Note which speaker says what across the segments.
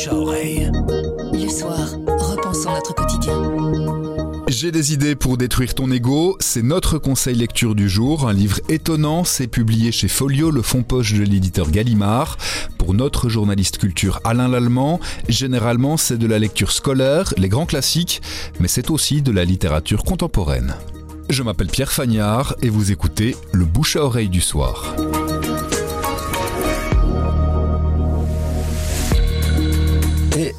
Speaker 1: bouche à oreille.
Speaker 2: Le soir, repensons notre quotidien.
Speaker 3: J'ai des idées pour détruire ton ego, c'est notre conseil lecture du jour, un livre étonnant, c'est publié chez Folio, le fond poche de l'éditeur Gallimard. Pour notre journaliste culture Alain Lallemand, généralement c'est de la lecture scolaire, les grands classiques, mais c'est aussi de la littérature contemporaine. Je m'appelle Pierre Fagnard et vous écoutez Le bouche à oreille du soir.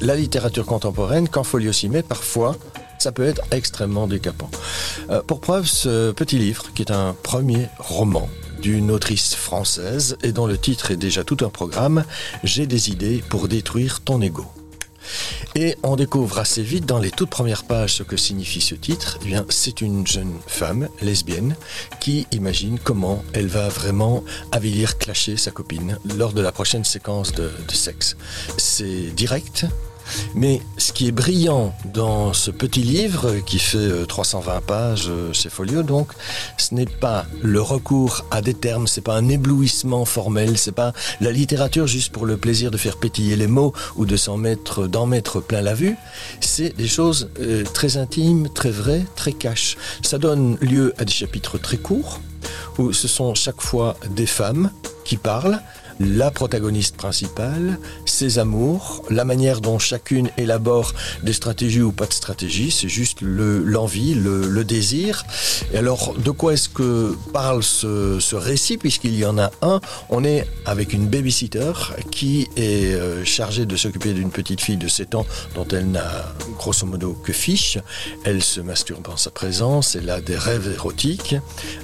Speaker 4: La littérature contemporaine, quand Folio s'y met, parfois, ça peut être extrêmement décapant. Euh, pour preuve, ce petit livre, qui est un premier roman d'une autrice française et dont le titre est déjà tout un programme, J'ai des idées pour détruire ton ego. Et on découvre assez vite dans les toutes premières pages ce que signifie ce titre. Eh bien, c'est une jeune femme lesbienne qui imagine comment elle va vraiment avilir, clasher sa copine lors de la prochaine séquence de, de sexe. C'est direct, mais ce qui est brillant dans ce petit livre qui fait 320 euh, pages euh, chez Folio, donc, ce n'est pas le recours à des termes, c'est pas un éblouissement formel, c'est pas la littérature juste pour le plaisir de faire pétiller les mots ou de s'en mettre, d'en mettre plein la vue. C'est des choses euh, très intimes, très vraies, très cash. Ça donne lieu à des chapitres très courts où ce sont chaque fois des femmes qui parlent la protagoniste principale, ses amours, la manière dont chacune élabore des stratégies ou pas de stratégie, c'est juste l'envie, le, désir. Et alors, de quoi est-ce que parle ce, récit, puisqu'il y en a un? On est avec une babysitter qui est euh, chargée de s'occuper d'une petite fille de 7 ans dont elle n'a grosso modo que fiche. Elle se masturbe en sa présence, elle a des rêves érotiques.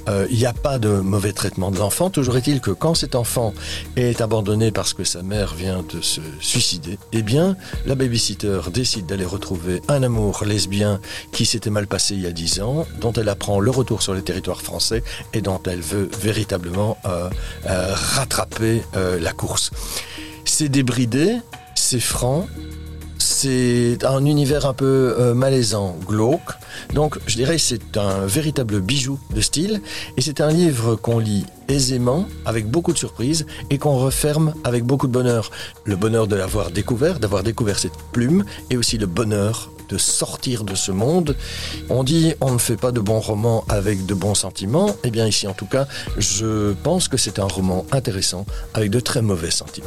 Speaker 4: Euh, il n'y a pas de mauvais traitement de l'enfant. Toujours est-il que quand cet enfant est abandonné parce que sa mère vient de se suicider, eh bien, la babysitter décide d'aller retrouver un amour lesbien qui s'était mal passé il y a dix ans, dont elle apprend le retour sur le territoire français et dont elle veut véritablement euh, euh, rattraper euh, la course. C'est débridé, c'est franc, c'est un univers un peu euh, malaisant, glauque. Donc je dirais c'est un véritable bijou de style et c'est un livre qu'on lit aisément, avec beaucoup de surprises et qu'on referme avec beaucoup de bonheur. Le bonheur de l'avoir découvert, d'avoir découvert cette plume et aussi le bonheur de sortir de ce monde. On dit on ne fait pas de bons romans avec de bons sentiments. Eh bien ici en tout cas, je pense que c'est un roman intéressant avec de très mauvais sentiments.